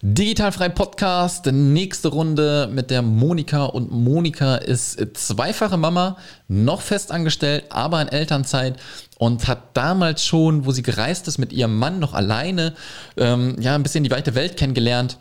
Digitalfrei Podcast, nächste Runde mit der Monika. Und Monika ist zweifache Mama, noch festangestellt, aber in Elternzeit und hat damals schon, wo sie gereist ist mit ihrem Mann noch alleine, ähm, ja, ein bisschen die weite Welt kennengelernt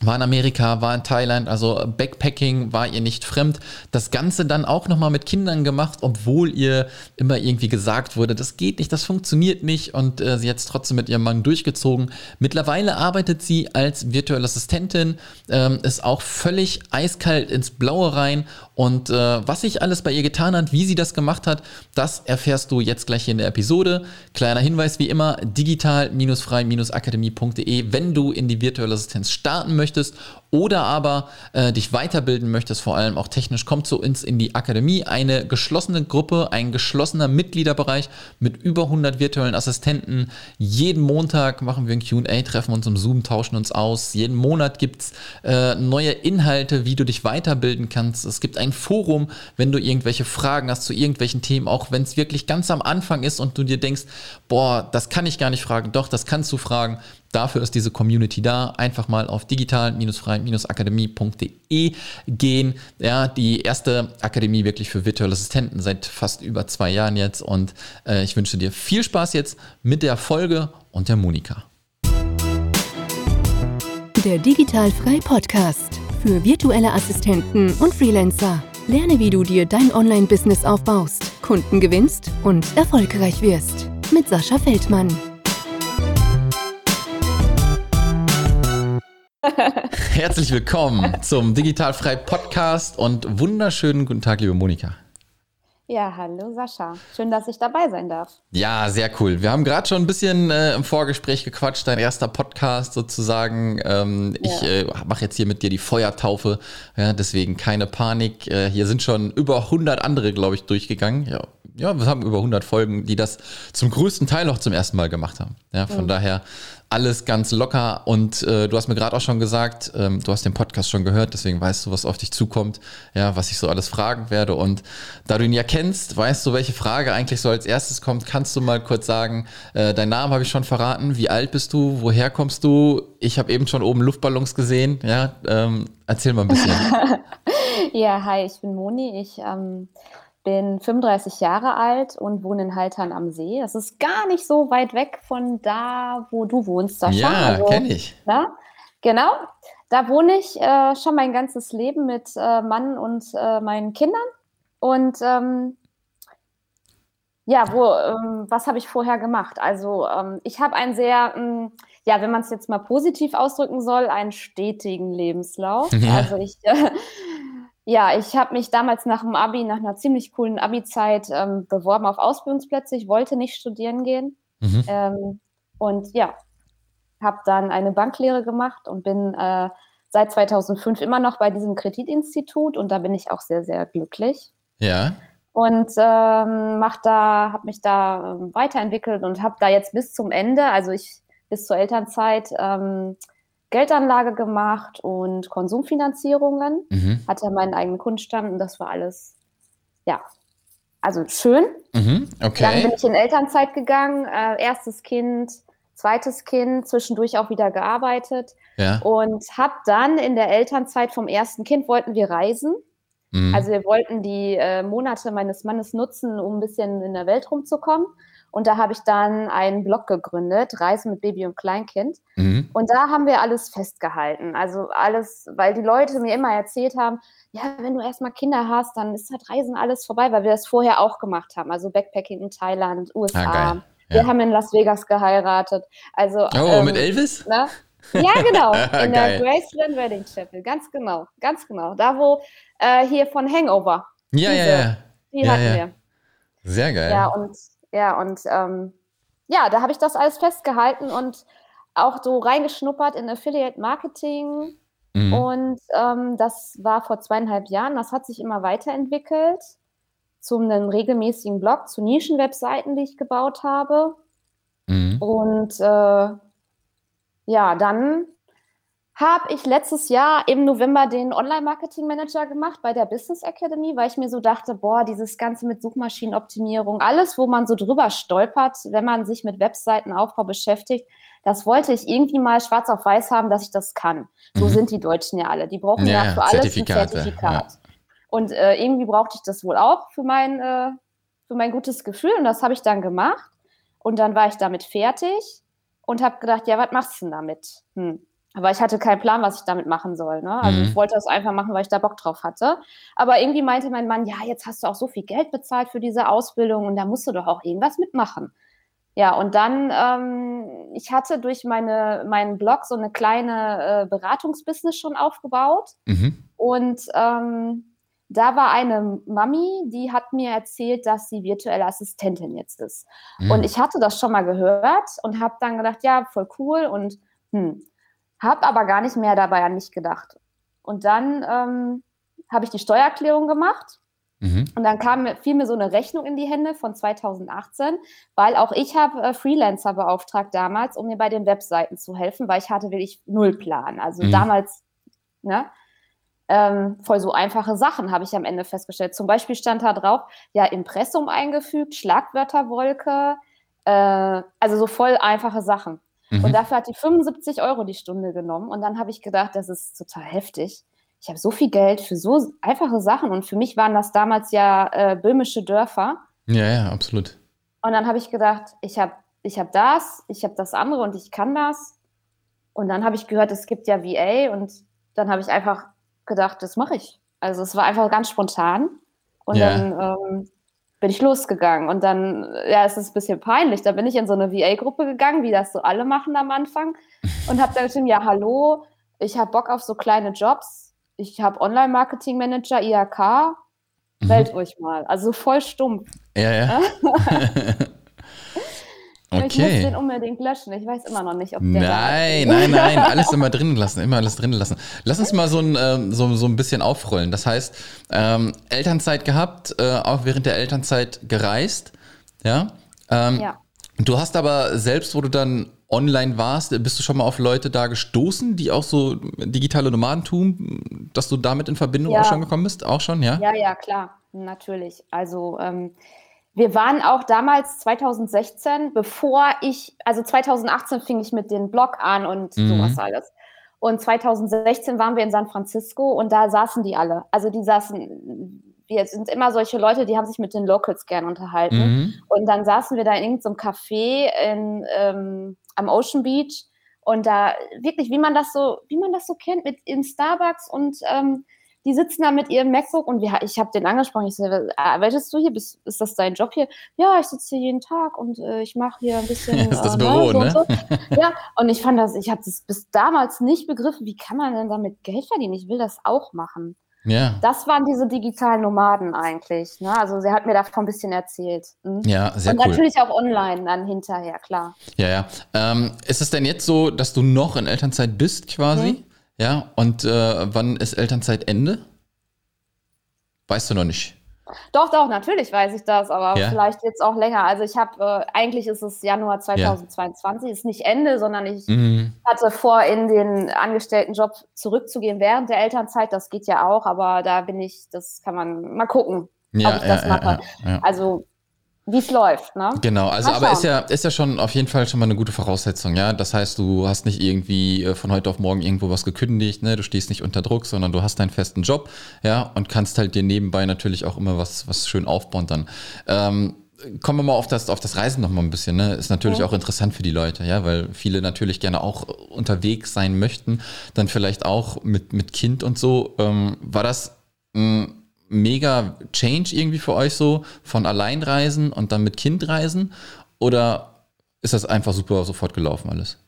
war in Amerika, war in Thailand, also Backpacking war ihr nicht fremd. Das Ganze dann auch nochmal mit Kindern gemacht, obwohl ihr immer irgendwie gesagt wurde, das geht nicht, das funktioniert nicht und äh, sie hat es trotzdem mit ihrem Mann durchgezogen. Mittlerweile arbeitet sie als virtuelle Assistentin, ähm, ist auch völlig eiskalt ins Blaue rein und äh, was sich alles bei ihr getan hat, wie sie das gemacht hat, das erfährst du jetzt gleich hier in der Episode. Kleiner Hinweis wie immer, digital-frei-akademie.de, wenn du in die virtuelle Assistenz starten möchtest möchtest oder aber äh, dich weiterbilden möchtest, vor allem auch technisch, komm zu uns in die Akademie. Eine geschlossene Gruppe, ein geschlossener Mitgliederbereich mit über 100 virtuellen Assistenten. Jeden Montag machen wir ein QA, treffen uns im Zoom, tauschen uns aus. Jeden Monat gibt es äh, neue Inhalte, wie du dich weiterbilden kannst. Es gibt ein Forum, wenn du irgendwelche Fragen hast zu irgendwelchen Themen, auch wenn es wirklich ganz am Anfang ist und du dir denkst, boah, das kann ich gar nicht fragen. Doch, das kannst du fragen. Dafür ist diese Community da. Einfach mal auf digital-frei-akademie.de gehen. Ja, die erste Akademie wirklich für virtuelle Assistenten seit fast über zwei Jahren jetzt. Und äh, ich wünsche dir viel Spaß jetzt mit der Folge und der Monika. Der Digital-Frei Podcast für virtuelle Assistenten und Freelancer. Lerne, wie du dir dein Online-Business aufbaust, Kunden gewinnst und erfolgreich wirst. Mit Sascha Feldmann. Herzlich willkommen zum Digitalfrei Podcast und wunderschönen guten Tag, liebe Monika. Ja, hallo Sascha. Schön, dass ich dabei sein darf. Ja, sehr cool. Wir haben gerade schon ein bisschen äh, im Vorgespräch gequatscht, dein erster Podcast sozusagen. Ähm, ja. Ich äh, mache jetzt hier mit dir die Feuertaufe, ja, deswegen keine Panik. Äh, hier sind schon über 100 andere, glaube ich, durchgegangen. Ja, ja, wir haben über 100 Folgen, die das zum größten Teil auch zum ersten Mal gemacht haben. Ja, von mhm. daher alles ganz locker. Und äh, du hast mir gerade auch schon gesagt, ähm, du hast den Podcast schon gehört, deswegen weißt du, was auf dich zukommt, ja, was ich so alles fragen werde. Und da du ihn ja kennst, weißt du, welche Frage eigentlich so als erstes kommt, kannst du mal kurz sagen, äh, deinen Namen habe ich schon verraten, wie alt bist du, woher kommst du? Ich habe eben schon oben Luftballons gesehen, ja, ähm, erzähl mal ein bisschen. ja, hi, ich bin Moni, ich ähm bin 35 Jahre alt und wohne in Haltern am See. Das ist gar nicht so weit weg von da, wo du wohnst, Sascha. Ja, also, kenne ich. Na? Genau. Da wohne ich äh, schon mein ganzes Leben mit äh, Mann und äh, meinen Kindern. Und ähm, ja, wo, ähm, was habe ich vorher gemacht? Also ähm, ich habe einen sehr, ähm, ja, wenn man es jetzt mal positiv ausdrücken soll, einen stetigen Lebenslauf. Ja. Also ich äh, ja, ich habe mich damals nach dem Abi, nach einer ziemlich coolen Abi-Zeit ähm, beworben auf Ausbildungsplätze. Ich wollte nicht studieren gehen. Mhm. Ähm, und ja, habe dann eine Banklehre gemacht und bin äh, seit 2005 immer noch bei diesem Kreditinstitut und da bin ich auch sehr, sehr glücklich. Ja. Und ähm, mach da, habe mich da ähm, weiterentwickelt und habe da jetzt bis zum Ende, also ich bis zur Elternzeit, ähm, Geldanlage gemacht und Konsumfinanzierungen. Mhm. Hatte meinen eigenen Kundenstand und das war alles, ja, also schön. Mhm. Okay. Dann bin ich in Elternzeit gegangen, äh, erstes Kind, zweites Kind, zwischendurch auch wieder gearbeitet ja. und habe dann in der Elternzeit vom ersten Kind wollten wir reisen. Mhm. Also wir wollten die äh, Monate meines Mannes nutzen, um ein bisschen in der Welt rumzukommen. Und da habe ich dann einen Blog gegründet, Reisen mit Baby und Kleinkind. Mhm. Und da haben wir alles festgehalten. Also alles, weil die Leute mir immer erzählt haben, ja, wenn du erstmal Kinder hast, dann ist das Reisen alles vorbei, weil wir das vorher auch gemacht haben. Also Backpacking in Thailand, USA. Ah, ja. Wir haben in Las Vegas geheiratet. Also, oh, ähm, mit Elvis? Ne? Ja, genau. In der Graceland Wedding Chapel. Ganz genau. Ganz genau. Da, wo äh, hier von Hangover. Ja, diese, ja, ja. Die ja, hatten ja. wir. Sehr geil. Ja, und ja, und ähm, ja, da habe ich das alles festgehalten und auch so reingeschnuppert in Affiliate Marketing. Mhm. Und ähm, das war vor zweieinhalb Jahren. Das hat sich immer weiterentwickelt zu einem regelmäßigen Blog, zu Nischenwebseiten, die ich gebaut habe. Mhm. Und äh, ja, dann habe ich letztes Jahr im November den Online-Marketing-Manager gemacht bei der Business Academy, weil ich mir so dachte, boah, dieses Ganze mit Suchmaschinenoptimierung, alles, wo man so drüber stolpert, wenn man sich mit Webseitenaufbau beschäftigt, das wollte ich irgendwie mal schwarz auf weiß haben, dass ich das kann. So mhm. sind die Deutschen ja alle. Die brauchen ja, ja für alles ein Zertifikat. Ja. Und äh, irgendwie brauchte ich das wohl auch für mein, äh, für mein gutes Gefühl und das habe ich dann gemacht. Und dann war ich damit fertig und habe gedacht, ja, was machst du denn damit? Hm aber ich hatte keinen Plan, was ich damit machen soll. Ne? Also mhm. ich wollte das einfach machen, weil ich da Bock drauf hatte. Aber irgendwie meinte mein Mann, ja, jetzt hast du auch so viel Geld bezahlt für diese Ausbildung und da musst du doch auch irgendwas mitmachen. Ja, und dann, ähm, ich hatte durch meine, meinen Blog so eine kleine äh, Beratungsbusiness schon aufgebaut. Mhm. Und ähm, da war eine Mami, die hat mir erzählt, dass sie virtuelle Assistentin jetzt ist. Mhm. Und ich hatte das schon mal gehört und habe dann gedacht, ja, voll cool und hm, habe aber gar nicht mehr dabei an mich gedacht. Und dann ähm, habe ich die Steuererklärung gemacht. Mhm. Und dann kam, fiel mir so eine Rechnung in die Hände von 2018, weil auch ich habe äh, Freelancer beauftragt damals, um mir bei den Webseiten zu helfen, weil ich hatte wirklich null Plan. Also mhm. damals, ne, ähm, voll so einfache Sachen habe ich am Ende festgestellt. Zum Beispiel stand da drauf, ja, Impressum eingefügt, Schlagwörterwolke, äh, also so voll einfache Sachen. Mhm. Und dafür hat die 75 Euro die Stunde genommen. Und dann habe ich gedacht, das ist total heftig. Ich habe so viel Geld für so einfache Sachen. Und für mich waren das damals ja äh, böhmische Dörfer. Ja, ja, absolut. Und dann habe ich gedacht, ich habe ich hab das, ich habe das andere und ich kann das. Und dann habe ich gehört, es gibt ja VA. Und dann habe ich einfach gedacht, das mache ich. Also es war einfach ganz spontan. Und ja. dann ähm, bin ich losgegangen. Und dann, ja, es ist ein bisschen peinlich. Da bin ich in so eine VA-Gruppe gegangen, wie das so alle machen am Anfang. Und habe dann geschrieben, ja, hallo, ich habe Bock auf so kleine Jobs. Ich habe Online-Marketing-Manager, IHK. Mhm. Wählt euch mal. Also voll stumpf. Ja, ja. Okay. Ich muss den unbedingt löschen. Ich weiß immer noch nicht, ob der. Nein, nein, nein. Alles immer drin lassen. Immer alles drin lassen. Lass uns mal so ein, ähm, so, so ein bisschen aufrollen. Das heißt, ähm, Elternzeit gehabt, äh, auch während der Elternzeit gereist. Ja. Ähm, ja. Du hast aber selbst, wo du dann online warst, bist du schon mal auf Leute da gestoßen, die auch so digitale Nomadentum, dass du damit in Verbindung ja. auch schon gekommen bist? Auch schon, ja? Ja, ja, klar. Natürlich. Also, ähm, wir waren auch damals 2016, bevor ich, also 2018 fing ich mit dem Blog an und mhm. sowas alles. Und 2016 waren wir in San Francisco und da saßen die alle. Also die saßen, wir sind immer solche Leute, die haben sich mit den Locals gern unterhalten. Mhm. Und dann saßen wir da in irgendeinem Café in, ähm, am Ocean Beach und da wirklich, wie man das so, wie man das so kennt, mit in Starbucks und ähm, die sitzen da mit ihrem MacBook und wir, ich habe den angesprochen. Ich so, arbeitest du hier? Bist, ist das dein Job hier? Ja, ich sitze hier jeden Tag und äh, ich mache hier ein bisschen. das ist das äh, Büro, ne? So. Ja, und ich fand das, ich habe das bis damals nicht begriffen. Wie kann man denn damit Geld verdienen? Ich will das auch machen. Ja. Das waren diese digitalen Nomaden eigentlich. Ne? Also sie hat mir davon ein bisschen erzählt. Mhm. Ja, sehr Und cool. natürlich auch online dann hinterher, klar. Ja, ja. Ähm, ist es denn jetzt so, dass du noch in Elternzeit bist quasi? Mhm. Ja, und äh, wann ist Elternzeitende? Weißt du noch nicht. Doch, doch, natürlich weiß ich das, aber ja. vielleicht jetzt auch länger. Also ich habe, äh, eigentlich ist es Januar 2022, ja. ist nicht Ende, sondern ich mhm. hatte vor, in den Angestelltenjob zurückzugehen während der Elternzeit. Das geht ja auch, aber da bin ich, das kann man mal gucken, ja, ob ich das mache. Also wie es läuft, ne? Genau, also aber ist ja, ist ja schon auf jeden Fall schon mal eine gute Voraussetzung, ja. Das heißt, du hast nicht irgendwie äh, von heute auf morgen irgendwo was gekündigt, ne? Du stehst nicht unter Druck, sondern du hast deinen festen Job, ja, und kannst halt dir nebenbei natürlich auch immer was, was schön aufbauen dann. Ähm, kommen wir mal auf das, auf das Reisen noch mal ein bisschen, ne? Ist natürlich ja. auch interessant für die Leute, ja, weil viele natürlich gerne auch unterwegs sein möchten, dann vielleicht auch mit, mit Kind und so. Ähm, war das mh, mega Change irgendwie für euch so von Alleinreisen und dann mit Kind reisen? Oder ist das einfach super sofort gelaufen alles?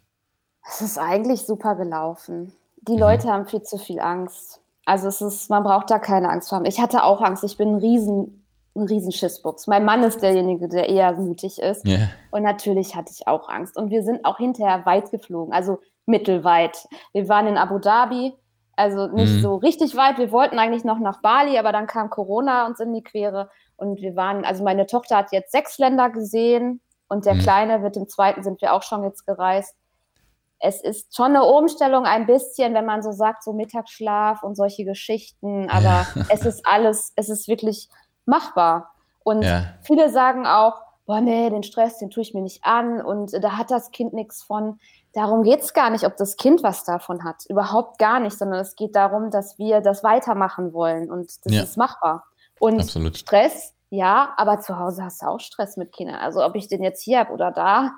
Es ist eigentlich super gelaufen. Die mhm. Leute haben viel zu viel Angst. Also es ist, man braucht da keine Angst vor. Ich hatte auch Angst. Ich bin ein riesen, ein riesen Schissbuchs. Mein Mann ist derjenige, der eher mutig ist. Yeah. Und natürlich hatte ich auch Angst. Und wir sind auch hinterher weit geflogen, also mittelweit. Wir waren in Abu Dhabi, also nicht mhm. so richtig weit. Wir wollten eigentlich noch nach Bali, aber dann kam Corona uns in die Quere. Und wir waren, also meine Tochter hat jetzt sechs Länder gesehen und der mhm. Kleine, mit dem zweiten sind wir auch schon jetzt gereist. es ist schon eine Umstellung ein bisschen, wenn man so sagt, so Mittagsschlaf und solche Geschichten, aber ja. es ist alles, es ist wirklich machbar. Und ja. viele sagen auch, boah, nee, den Stress, den tue ich mir nicht an und da hat das Kind nichts von. Darum geht es gar nicht, ob das Kind was davon hat. Überhaupt gar nicht, sondern es geht darum, dass wir das weitermachen wollen und das ja. ist machbar. Und Absolut. Stress, ja, aber zu Hause hast du auch Stress mit Kindern. Also ob ich den jetzt hier habe oder da,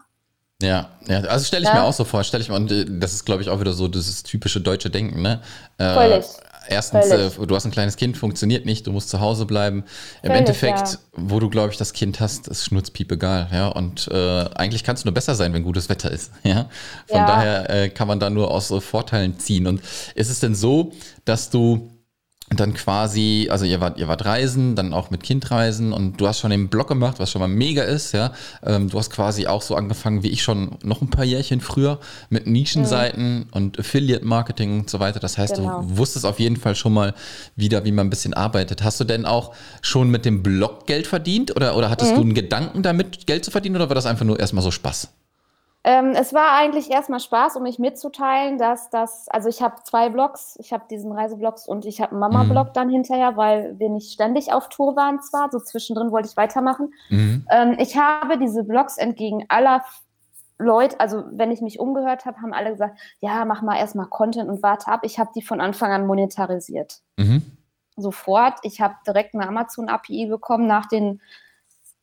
ja, ja, also stelle ich ja. mir auch so vor, stelle ich mir, und äh, das ist, glaube ich, auch wieder so dieses typische deutsche Denken, ne? Äh, Völlig. Erstens. Äh, du hast ein kleines Kind, funktioniert nicht, du musst zu Hause bleiben. Im Völlig, Endeffekt, ja. wo du, glaube ich, das Kind hast, ist schnurzpiep egal, ja. Und äh, eigentlich kannst du nur besser sein, wenn gutes Wetter ist, ja. Von ja. daher äh, kann man da nur aus äh, Vorteilen ziehen. Und ist es denn so, dass du dann quasi, also ihr wart, ihr wart reisen, dann auch mit Kind reisen und du hast schon den Blog gemacht, was schon mal mega ist, ja. Ähm, du hast quasi auch so angefangen wie ich schon noch ein paar Jährchen früher mit Nischenseiten mhm. und Affiliate-Marketing und so weiter. Das heißt, genau. du wusstest auf jeden Fall schon mal wieder, wie man ein bisschen arbeitet. Hast du denn auch schon mit dem Blog Geld verdient oder, oder hattest mhm. du einen Gedanken damit, Geld zu verdienen oder war das einfach nur erstmal so Spaß? Ähm, es war eigentlich erstmal Spaß, um mich mitzuteilen, dass das, also ich habe zwei Blogs, ich habe diesen Reiseblogs und ich habe einen Mama-Blog mhm. dann hinterher, weil wir nicht ständig auf Tour waren zwar, so zwischendrin wollte ich weitermachen. Mhm. Ähm, ich habe diese Blogs entgegen aller Leute, also wenn ich mich umgehört habe, haben alle gesagt, ja, mach mal erstmal Content und warte ab. Ich habe die von Anfang an monetarisiert. Mhm. Sofort. Ich habe direkt eine Amazon-API bekommen nach den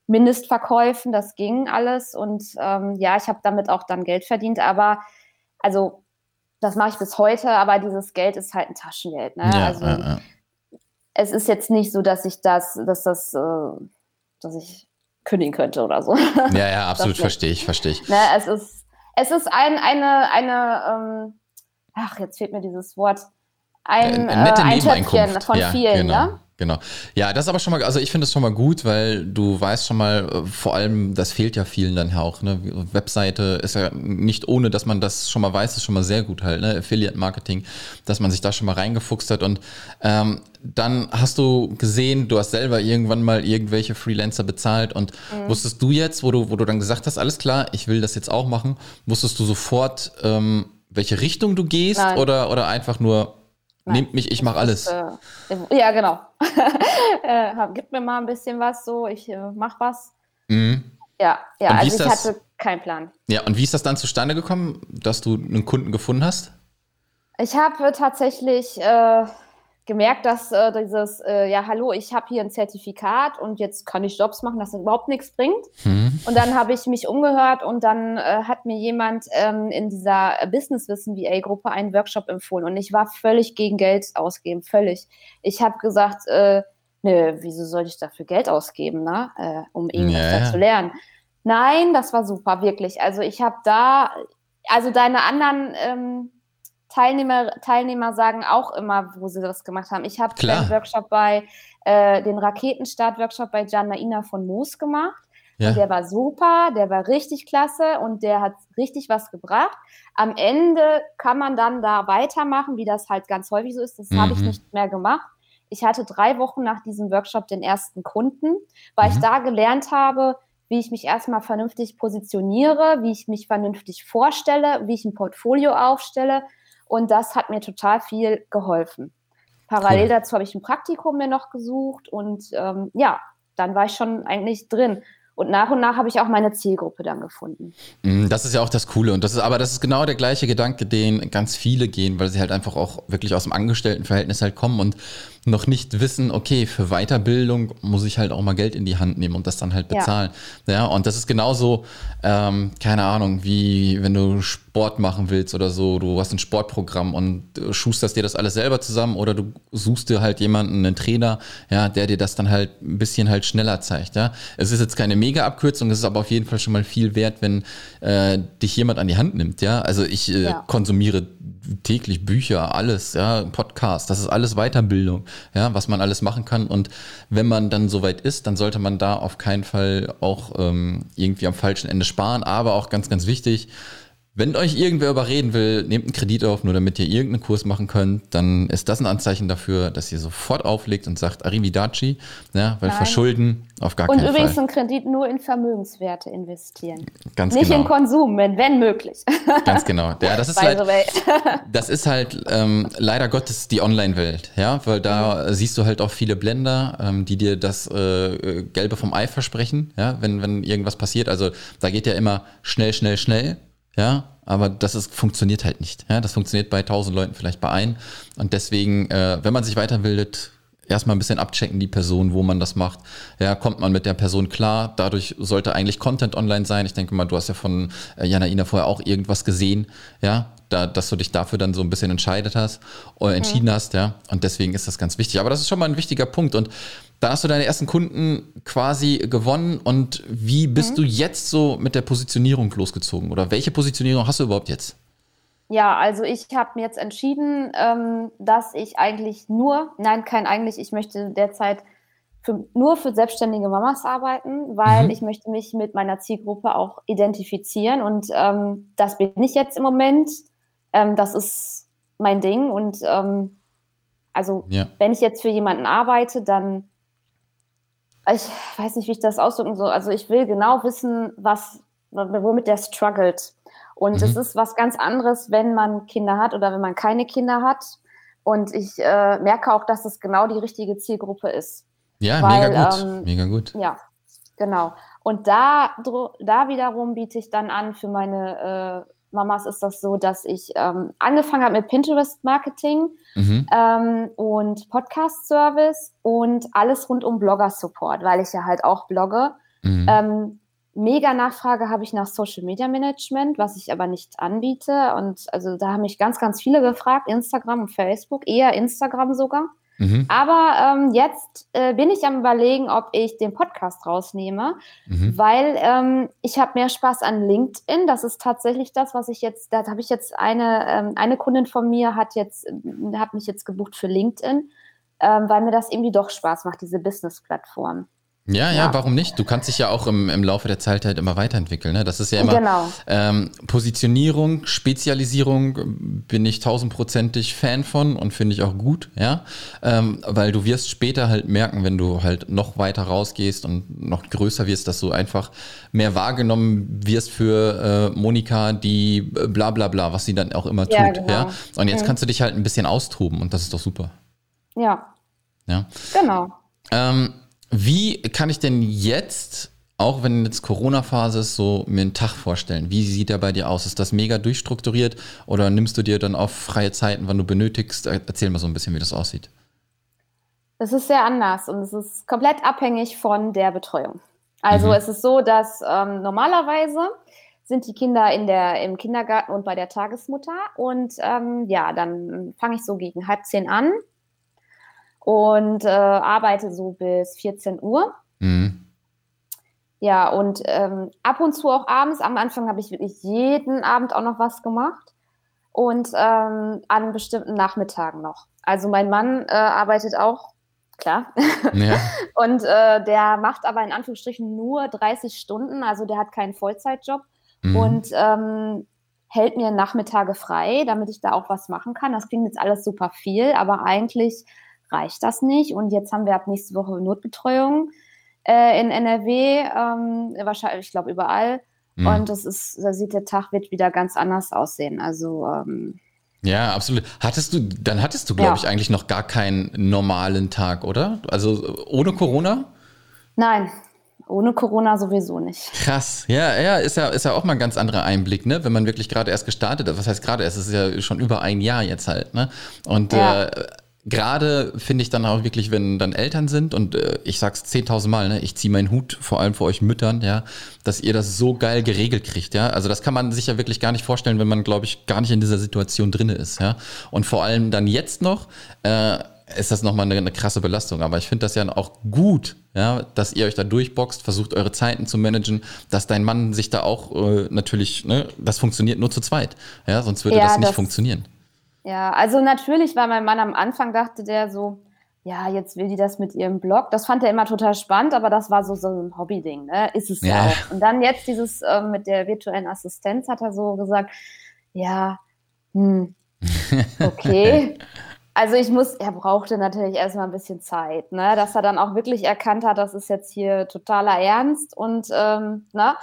Mindestverkäufen, das ging alles. Und ähm, ja, ich habe damit auch dann Geld verdient, aber also das mache ich bis heute, aber dieses Geld ist halt ein Taschengeld. Ne? Ja, also ja, ja. es ist jetzt nicht so, dass ich das, dass das, äh, dass ich kündigen könnte oder so. Ja, ja, absolut, verstehe ich, verstehe ich. Ne, es ist, es ist ein, eine, eine, ähm, ach, jetzt fehlt mir dieses Wort, ein, ein, äh, ein Töpfchen von vielen, genau. ne? Genau. Ja, das ist aber schon mal, also ich finde es schon mal gut, weil du weißt schon mal, äh, vor allem, das fehlt ja vielen dann auch. Ne? Webseite ist ja nicht ohne, dass man das schon mal weiß, ist schon mal sehr gut halt, ne? Affiliate-Marketing, dass man sich da schon mal reingefuchst hat. Und ähm, dann hast du gesehen, du hast selber irgendwann mal irgendwelche Freelancer bezahlt und mhm. wusstest du jetzt, wo du, wo du dann gesagt hast, alles klar, ich will das jetzt auch machen, wusstest du sofort, ähm, welche Richtung du gehst oder, oder einfach nur, Nehmt mich, ich mache alles. Ist, äh, ja, genau. äh, gib mir mal ein bisschen was so, ich äh, mach was. Mhm. Ja, ja, also ich das, hatte keinen Plan. Ja, und wie ist das dann zustande gekommen, dass du einen Kunden gefunden hast? Ich habe tatsächlich äh, gemerkt, dass äh, dieses, äh, ja, hallo, ich habe hier ein Zertifikat und jetzt kann ich Jobs machen, das überhaupt nichts bringt. Mhm. Und dann habe ich mich umgehört und dann äh, hat mir jemand ähm, in dieser Business Wissen VA-Gruppe einen Workshop empfohlen und ich war völlig gegen Geld ausgeben, völlig. Ich habe gesagt, äh, nö, wieso soll ich dafür Geld ausgeben, ne? Äh, um irgendwas ja. zu lernen? Nein, das war super, wirklich. Also ich habe da, also deine anderen ähm, Teilnehmer, Teilnehmer sagen auch immer, wo sie das gemacht haben. Ich habe den Workshop bei, äh, den Raketenstart-Workshop bei Janaina von Moos gemacht. Ja. der war super, der war richtig klasse und der hat richtig was gebracht. Am Ende kann man dann da weitermachen, wie das halt ganz häufig so ist. Das mhm. habe ich nicht mehr gemacht. Ich hatte drei Wochen nach diesem Workshop den ersten Kunden, weil mhm. ich da gelernt habe, wie ich mich erstmal vernünftig positioniere, wie ich mich vernünftig vorstelle, wie ich ein Portfolio aufstelle und das hat mir total viel geholfen. Parallel cool. dazu habe ich ein Praktikum mir noch gesucht und ähm, ja, dann war ich schon eigentlich drin. Und nach und nach habe ich auch meine Zielgruppe dann gefunden. Mm, das ist ja auch das Coole. Und das ist, aber das ist genau der gleiche Gedanke, den ganz viele gehen, weil sie halt einfach auch wirklich aus dem Angestelltenverhältnis halt kommen und noch nicht wissen, okay, für Weiterbildung muss ich halt auch mal Geld in die Hand nehmen und das dann halt bezahlen. Ja, ja und das ist genauso, ähm, keine Ahnung, wie wenn du Sport machen willst oder so, du hast ein Sportprogramm und schusterst dir das alles selber zusammen oder du suchst dir halt jemanden, einen Trainer, ja, der dir das dann halt ein bisschen halt schneller zeigt, ja. Es ist jetzt keine Mega-Abkürzung, es ist aber auf jeden Fall schon mal viel wert, wenn äh, dich jemand an die Hand nimmt, ja. Also ich äh, ja. konsumiere täglich Bücher, alles, ja, Podcast, das ist alles Weiterbildung, ja, was man alles machen kann. Und wenn man dann soweit ist, dann sollte man da auf keinen Fall auch ähm, irgendwie am falschen Ende sparen. Aber auch ganz, ganz wichtig, Wenn euch irgendwer überreden will, nehmt einen Kredit auf, nur damit ihr irgendeinen Kurs machen könnt, dann ist das ein Anzeichen dafür, dass ihr sofort auflegt und sagt Arrivederci, ja, weil Nein. Verschulden auf gar Und keinen übrigens Fall. einen Kredit nur in Vermögenswerte investieren. Ganz Nicht genau. in Konsum, wenn, wenn möglich. Ganz genau. Ja, das ist halt, das ist halt ähm, leider Gottes die Online-Welt, ja, weil da siehst du halt auch viele Blender, ähm, die dir das äh, Gelbe vom Ei versprechen, ja, wenn, wenn irgendwas passiert. Also da geht ja immer schnell, schnell, schnell, ja, aber das ist, funktioniert halt nicht. Ja, das funktioniert bei tausend Leuten vielleicht bei ein. Und deswegen, äh, wenn man sich weiterbildet, erstmal ein bisschen abchecken, die Person, wo man das macht. Ja, kommt man mit der Person klar? Dadurch sollte eigentlich Content online sein. Ich denke mal, du hast ja von äh, Janaina vorher auch irgendwas gesehen, ja, da, dass du dich dafür dann so ein bisschen entscheidet hast oder entschieden hast, ja. Und deswegen ist das ganz wichtig. Aber das ist schon mal ein wichtiger Punkt. Und da hast du deine ersten Kunden quasi gewonnen. Und wie bist du jetzt so mit der Positionierung losgezogen? Oder welche Positionierung hast du überhaupt jetzt? Ja, also ich habe mir jetzt entschieden, ähm, dass ich eigentlich nur, nein, kein eigentlich, ich möchte derzeit für, nur für selbstständige Mamas arbeiten, weil Mhm. ich möchte mich mit meiner Zielgruppe auch identifizieren und ähm, das bin ich jetzt im Moment. Ähm, das ist mein Ding und ähm, also Ja. wenn ich jetzt für jemanden arbeite, dann ich weiß nicht, wie ich das ausdrücken soll. Also ich will genau wissen, was, womit der struggelt. Und Mhm. es ist was ganz anderes, wenn man Kinder hat oder wenn man keine Kinder hat. Und ich äh, merke auch, dass es genau die richtige Zielgruppe ist. Ja, Weil, mega gut. ähm, mega gut. Ja, genau. Und da, da wiederum biete ich dann an, für meine äh, Mamas ist das so, dass ich ähm, angefangen habe mit Pinterest-Marketing Mhm. ähm, und Podcast-Service und alles rund um Blogger-Support, weil ich ja halt auch blogge. Mhm. Ähm, mega Nachfrage habe ich nach Social Media Management, was ich aber nicht anbiete. Und also da haben mich ganz, ganz viele gefragt, Instagram und Facebook, eher Instagram sogar. Mhm. Aber ähm, jetzt äh, bin ich am überlegen, ob ich den Podcast rausnehme, Mhm. weil ähm, ich habe mehr Spaß an LinkedIn. Das ist tatsächlich das, was ich jetzt, da habe ich jetzt eine, ähm, eine Kundin von mir hat jetzt, hat mich jetzt gebucht für LinkedIn, ähm, weil mir das irgendwie doch Spaß macht, diese Business-Plattform. Ja, ja, Ja. warum nicht? Du kannst dich ja auch im, im Laufe der Zeit halt immer weiterentwickeln. Ne? Das ist ja immer Genau. ähm, Positionierung, Spezialisierung bin ich tausendprozentig Fan von und finde ich auch gut, ja. Ähm, weil du wirst später halt merken, wenn du halt noch weiter rausgehst und noch größer wirst, dass du einfach mehr wahrgenommen wirst für äh, Monika, die äh, bla bla bla, was sie dann auch immer Ja, tut. genau. Ja? Und jetzt Mhm. kannst du dich halt ein bisschen austoben und das ist doch super. Ja, Ja. genau. Ähm, wie kann ich denn jetzt, auch wenn jetzt Corona-Phase ist, so mir einen Tag vorstellen? Wie sieht der bei dir aus? Ist das mega durchstrukturiert oder nimmst du dir dann auch freie Zeiten, wann du benötigst? Er- Erzähl mal so ein bisschen, wie das aussieht. Es ist sehr anders und es ist komplett abhängig von der Betreuung. Also Mhm. es ist so, dass ähm, normalerweise sind die Kinder in der, im Kindergarten und bei der Tagesmutter und ähm, ja, dann fange ich so gegen halb zehn an und äh, arbeite so bis 14 Uhr. Mhm. Ja, und ähm, ab und zu auch abends. Am Anfang habe ich wirklich jeden Abend auch noch was gemacht und ähm, an bestimmten Nachmittagen noch. Also mein Mann äh, arbeitet auch, klar, Ja. und äh, der macht aber in Anführungsstrichen nur 30 Stunden, also der hat keinen Vollzeitjob Mhm. und ähm, hält mir Nachmittage frei, damit ich da auch was machen kann. Das klingt jetzt alles super viel, aber eigentlich reicht das nicht. Und jetzt haben wir ab nächste Woche Notbetreuung äh, in NRW, ähm, wahrscheinlich, ich glaube, überall. Mhm. Und das ist, da sieht der Tag wird wieder ganz anders aussehen. Also ähm, ja, absolut. Hattest du, dann hattest du, glaube Ja. ich, eigentlich noch gar keinen normalen Tag, oder? Also ohne Corona? nein, ohne Corona sowieso nicht. Krass, ja, ja, ist ja, ist ja auch mal ein ganz anderer Einblick, ne? Wenn man wirklich gerade erst gestartet hat. Was heißt gerade erst? Es ist ja schon über ein Jahr jetzt halt, ne? Und Ja. äh, gerade finde ich dann auch wirklich, wenn dann Eltern sind und äh, ich sag's 10.000 Mal, ne? Ich ziehe meinen Hut, vor allem für euch Müttern, ja, dass ihr das so geil geregelt kriegt, ja. Also das kann man sich ja wirklich gar nicht vorstellen, wenn man, glaube ich, gar nicht in dieser Situation drinne ist, ja. Und vor allem dann jetzt noch, äh, ist das nochmal eine, eine krasse Belastung. Aber ich finde das ja auch gut, ja, dass ihr euch da durchboxt, versucht eure Zeiten zu managen, dass dein Mann sich da auch äh, natürlich, ne, das funktioniert nur zu zweit. Ja, sonst würde Ja, das nicht das- funktionieren. Ja, also natürlich war mein Mann am Anfang, dachte der so, ja, jetzt will die das mit ihrem Blog. Das fand er immer total spannend, aber das war so, so ein Hobbyding, ne? Ist es ja, auch. Und dann jetzt dieses äh, mit der virtuellen Assistenz hat er so gesagt, ja, hm, okay. Also ich muss, er brauchte natürlich erstmal ein bisschen Zeit, ne? dass er dann auch wirklich erkannt hat, das ist jetzt hier totaler Ernst und ähm, ne?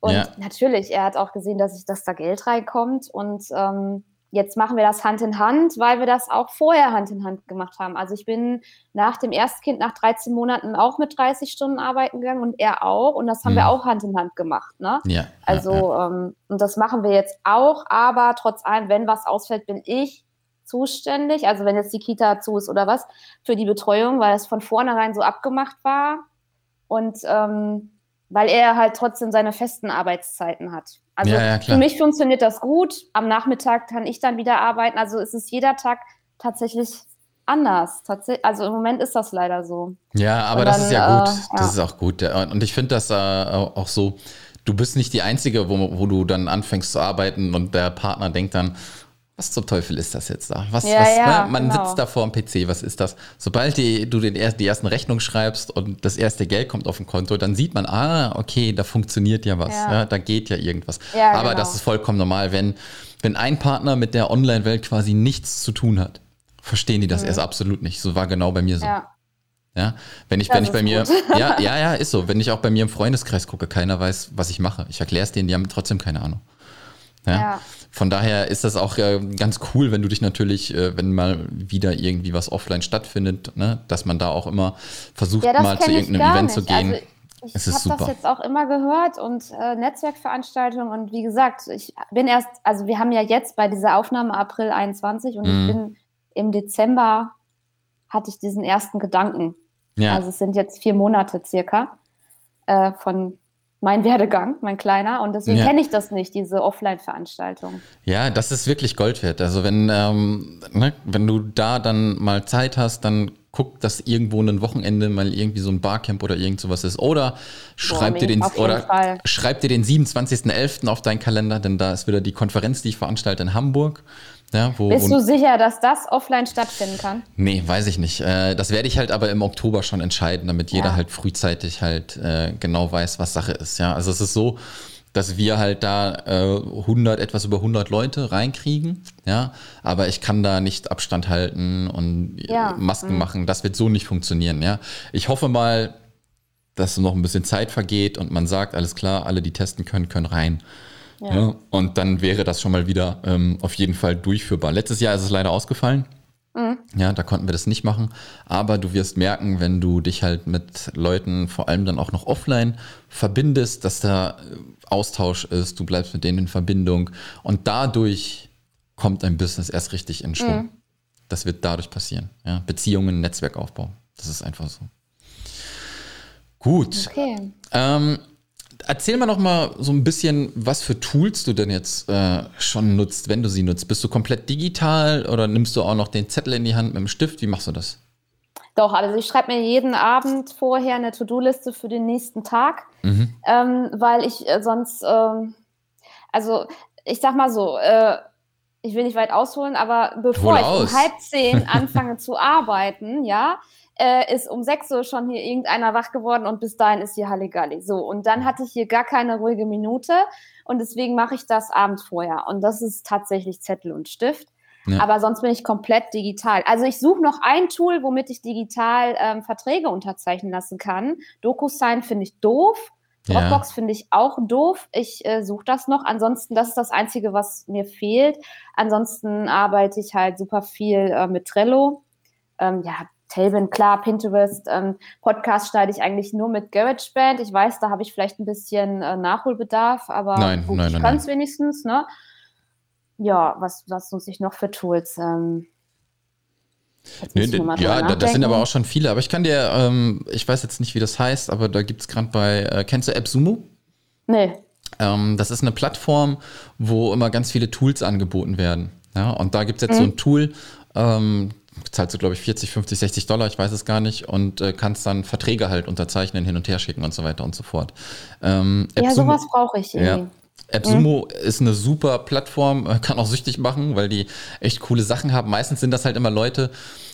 Und ja. natürlich, er hat auch gesehen, dass sich das da Geld reinkommt und ähm, jetzt machen wir das Hand in Hand, weil wir das auch vorher Hand in Hand gemacht haben. Also ich bin nach dem Erstkind, nach 13 Monaten auch mit 30 Stunden arbeiten gegangen und er auch. Und das haben mhm. wir auch Hand in Hand gemacht. Ne? Ja, also, ja, ja. Ähm, und das machen wir jetzt auch. Aber trotz allem, wenn was ausfällt, bin ich zuständig. Also wenn jetzt die Kita zu ist oder was, für die Betreuung, weil es von vornherein so abgemacht war. Und ähm, weil er halt trotzdem seine festen Arbeitszeiten hat. Also ja, ja, für mich funktioniert das gut. Am Nachmittag kann ich dann wieder arbeiten. Also es ist jeder Tag tatsächlich anders. also im Moment ist das leider so. Ja, aber dann, das ist ja gut. Äh, das ja. ist auch gut. Und ich finde das äh, auch so. Du bist nicht die Einzige, wo, wo du dann anfängst zu arbeiten und der Partner denkt dann, was zum Teufel ist das jetzt da? Was, ja, was, ja, ne? Man genau. sitzt da vor dem PC, was ist das? Sobald die, du den, die ersten Rechnungen schreibst und das erste Geld kommt auf dem Konto, dann sieht man, ah, okay, da funktioniert ja was, ja. da geht ja irgendwas. Aber genau. das ist vollkommen normal, wenn, wenn ein Partner mit der Online-Welt quasi nichts zu tun hat, verstehen die das mhm. erst absolut nicht. So war genau bei mir so. Ja. Ja, wenn ich, wenn ich bei mir, ja, ja, ja, ist so. Wenn ich auch bei mir im Freundeskreis gucke, keiner weiß, was ich mache. Ich erkläre es denen, die haben trotzdem keine Ahnung. Ja? Von daher ist das auch äh, ganz cool, wenn du dich natürlich, äh, wenn mal wieder irgendwie was offline stattfindet, ne, dass man da auch immer versucht, ja, mal zu irgendeinem Event nicht. zu gehen. Also ich habe das jetzt auch immer gehört und äh, Netzwerkveranstaltungen und wie gesagt, ich bin erst, also wir haben ja jetzt bei dieser Aufnahme April 21 und mhm. ich bin im Dezember hatte ich diesen ersten Gedanken. Ja. Also es sind jetzt vier Monate circa äh, von mein Werdegang, mein kleiner. Und deswegen ja. kenne ich das nicht, diese Offline-Veranstaltung. Ja, das ist wirklich Gold wert. Also wenn, ähm, ne, wenn du da dann mal Zeit hast, dann guck, dass irgendwo ein Wochenende mal irgendwie so ein Barcamp oder irgend sowas ist. Oder schreib dir den oder schreib dir den 27.11. auf deinen Kalender, denn da ist wieder die Konferenz, die ich veranstalte in Hamburg. Ja, wo, Bist du sicher, dass das offline stattfinden kann? Nee, weiß ich nicht. Äh, das werde ich halt aber im Oktober schon entscheiden, damit jeder ja. halt frühzeitig halt äh, genau weiß, was Sache ist. Ja, also es ist so, dass wir halt da 100, etwas über 100 Leute reinkriegen. Ja, aber ich kann da nicht Abstand halten und ja. Masken mhm. machen. Das wird so nicht funktionieren. Ja, ich hoffe mal, dass noch ein bisschen Zeit vergeht und man sagt, alles klar, alle, die testen können, können rein. Ja. ja. und dann wäre das schon mal wieder ähm, auf jeden Fall durchführbar. Letztes Jahr ist es leider ausgefallen. Mhm. Ja, da konnten wir das nicht machen. Aber du wirst merken, wenn du dich halt mit Leuten vor allem dann auch noch offline verbindest, dass da äh, Austausch ist, du bleibst mit denen in Verbindung und dadurch kommt dein Business erst richtig in Schwung. Mhm. Das wird dadurch passieren. Ja? Beziehungen, Netzwerkaufbau. Das ist einfach so. Gut. Okay. Ähm, erzähl mal noch mal so ein bisschen, was für Tools du denn jetzt äh, schon nutzt, wenn du sie nutzt. Bist du komplett digital oder nimmst du auch noch den Zettel in die Hand mit dem Stift? Wie machst du das? Doch, also ich schreibe mir jeden Abend vorher eine To-Do-Liste für den nächsten Tag, mhm. ähm, weil ich äh, sonst, ähm, also ich sag mal so, äh, ich will nicht weit ausholen, aber bevor Hol ich aus. um halb zehn anfange zu arbeiten, ja, äh, ist um sechs Uhr schon hier irgendeiner wach geworden und bis dahin ist hier Halligalli. So, und dann hatte ich hier gar keine ruhige Minute und deswegen mache ich das abends vorher. Und das ist tatsächlich Zettel und Stift. Ja. Aber sonst bin ich komplett digital. Also ich suche noch ein Tool, womit ich digital ähm, Verträge unterzeichnen lassen kann. DocuSign finde ich doof. Dropbox ja. finde ich auch doof. Ich äh, suche das noch. Ansonsten, das ist das Einzige, was mir fehlt. Ansonsten arbeite ich halt super viel äh, mit Trello. Ähm, ja, Tailwind, klar, Pinterest, ähm, Podcast schneide ich eigentlich nur mit GarageBand. Ich weiß, da habe ich vielleicht ein bisschen äh, Nachholbedarf, aber nein, gut, nein, ich kann es wenigstens. Ne? Ja, was, was nutze ich noch für Tools? Ähm, Nee, ja, da, das sind aber auch schon viele. Aber ich kann dir, ähm, ich weiß jetzt nicht, wie das heißt, aber da gibt es gerade bei, äh, kennst du AppSumo? Nee. Ähm, das ist eine Plattform, wo immer ganz viele Tools angeboten werden. Ja, und da gibt es jetzt mhm. so ein Tool, ähm, zahlst du, glaube ich, 40, 50, 60 Dollar, ich weiß es gar nicht, und äh, kannst dann Verträge halt unterzeichnen, hin und her schicken und so weiter und so fort. Ähm, ja, sowas brauche ich. Ja. AppSumo mhm. ist eine super Plattform, äh, kann auch süchtig machen, weil die echt coole Sachen haben. Meistens sind das halt immer Leute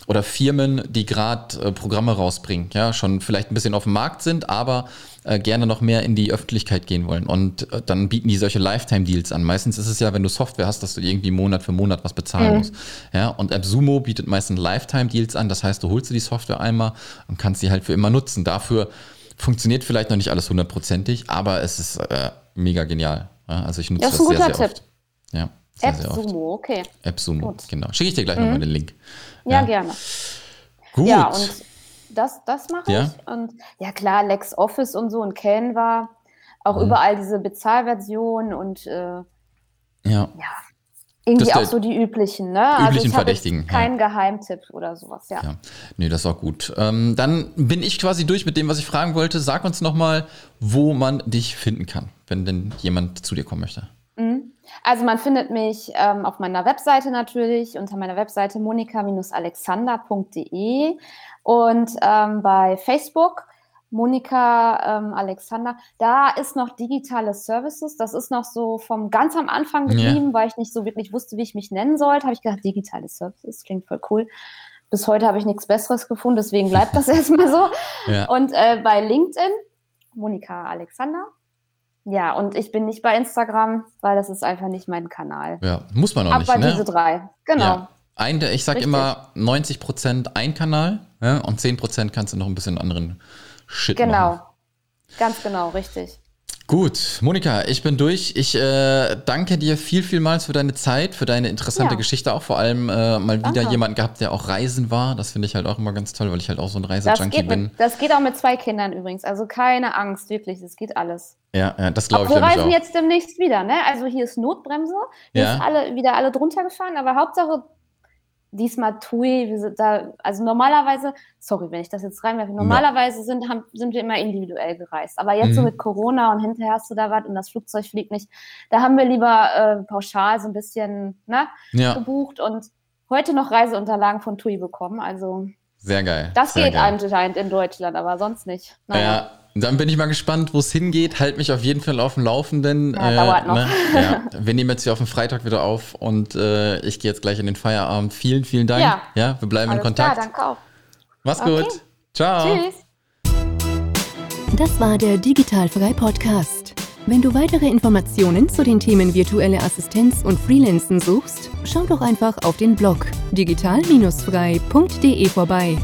oder Firmen, die gerade äh, Programme rausbringen, ja, schon vielleicht ein bisschen auf dem Markt sind, aber äh, gerne noch mehr in die Öffentlichkeit gehen wollen. Und äh, dann bieten die solche Lifetime-Deals an. Meistens ist es ja, wenn du Software hast, dass du irgendwie Monat für Monat was bezahlen mhm. musst. Ja, und AppSumo bietet meistens Lifetime-Deals an. Das heißt, du holst dir die Software einmal und kannst sie halt für immer nutzen. Dafür funktioniert vielleicht noch nicht alles hundertprozentig, aber es ist äh, mega genial. Also ich nutze das, das sehr, sehr Tipp. oft. Ja, sehr, AppSumo, okay. AppSumo, genau. Schicke ich dir gleich mhm. nochmal den Link. Ja, ja, gerne. Gut. Ja, und das, das mache ja. ich. Und ja, klar, LexOffice und so und Canva. Auch mhm. überall diese Bezahlversion und äh, ja. ja. Irgendwie auch so die üblichen, ne? Also üblichen also Verdächtigen. Kein ja. Geheimtipp oder sowas, ja. ja. Nee, das ist auch gut. Ähm, dann bin ich quasi durch mit dem, was ich fragen wollte. Sag uns nochmal, wo man dich finden kann, wenn denn jemand zu dir kommen möchte. Mhm. Also man findet mich ähm, auf meiner Webseite natürlich, unter meiner Webseite monika-alexander.de und ähm, bei Facebook Monika ähm, Alexander. Da ist noch digitale Services. Das ist noch so vom ganz am Anfang geblieben, yeah. weil ich nicht so wirklich wusste, wie ich mich nennen sollte. Habe ich gedacht, digitale Services klingt voll cool. Bis heute habe ich nichts Besseres gefunden, deswegen bleibt das erstmal so. Ja. Und äh, bei LinkedIn Monika Alexander. Ja, und ich bin nicht bei Instagram, weil das ist einfach nicht mein Kanal. Ja, muss man auch nicht. Aber ne? diese drei, genau. Ja. Ein, ich sage immer 90 Prozent ein Kanal ja, und 10 Prozent kannst du noch ein bisschen anderen Shit genau. machen. Ganz genau, richtig. Gut, Monika, ich bin durch. Ich äh, danke dir viel, vielmals für deine Zeit, für deine interessante ja. Geschichte auch. Vor allem äh, mal danke. wieder jemanden gehabt, der auch reisen war. Das finde ich halt auch immer ganz toll, weil ich halt auch so ein Reisejunkie bin. Mit, das geht auch mit zwei Kindern übrigens. Also keine Angst, wirklich, das geht alles. Ja, ja das glaube ich. Wir reisen auch. jetzt demnächst wieder, ne? Also hier ist Notbremse. Hier ja. ist alle, wieder alle drunter gefahren, aber Hauptsache diesmal TUI, wir sind da, also normalerweise, sorry, wenn ich das jetzt reinwerfe, normalerweise sind, haben, sind wir immer individuell gereist. Aber jetzt mhm. so mit Corona und hinterher hast du da was und das Flugzeug fliegt nicht, da haben wir lieber äh, pauschal so ein bisschen ne, ja. gebucht und heute noch Reiseunterlagen von TUI bekommen. Also sehr geil. Das sehr geht geil. anscheinend in Deutschland, aber sonst nicht. Naja. Ja. Dann bin ich mal gespannt, wo es hingeht. Halt mich auf jeden Fall auf dem Laufenden. Ja, äh, dauert noch. Ne? Ja. Wir nehmen jetzt hier auf dem Freitag wieder auf und äh, ich gehe jetzt gleich in den Feierabend. Vielen, vielen Dank. Ja, ja wir bleiben Alles in Kontakt. Klar, danke auch. Mach's okay. gut. Ciao. Tschüss. Das war der Digitalfrei Podcast. Wenn du weitere Informationen zu den Themen virtuelle Assistenz und Freelancen suchst, schau doch einfach auf den Blog digital-frei.de vorbei.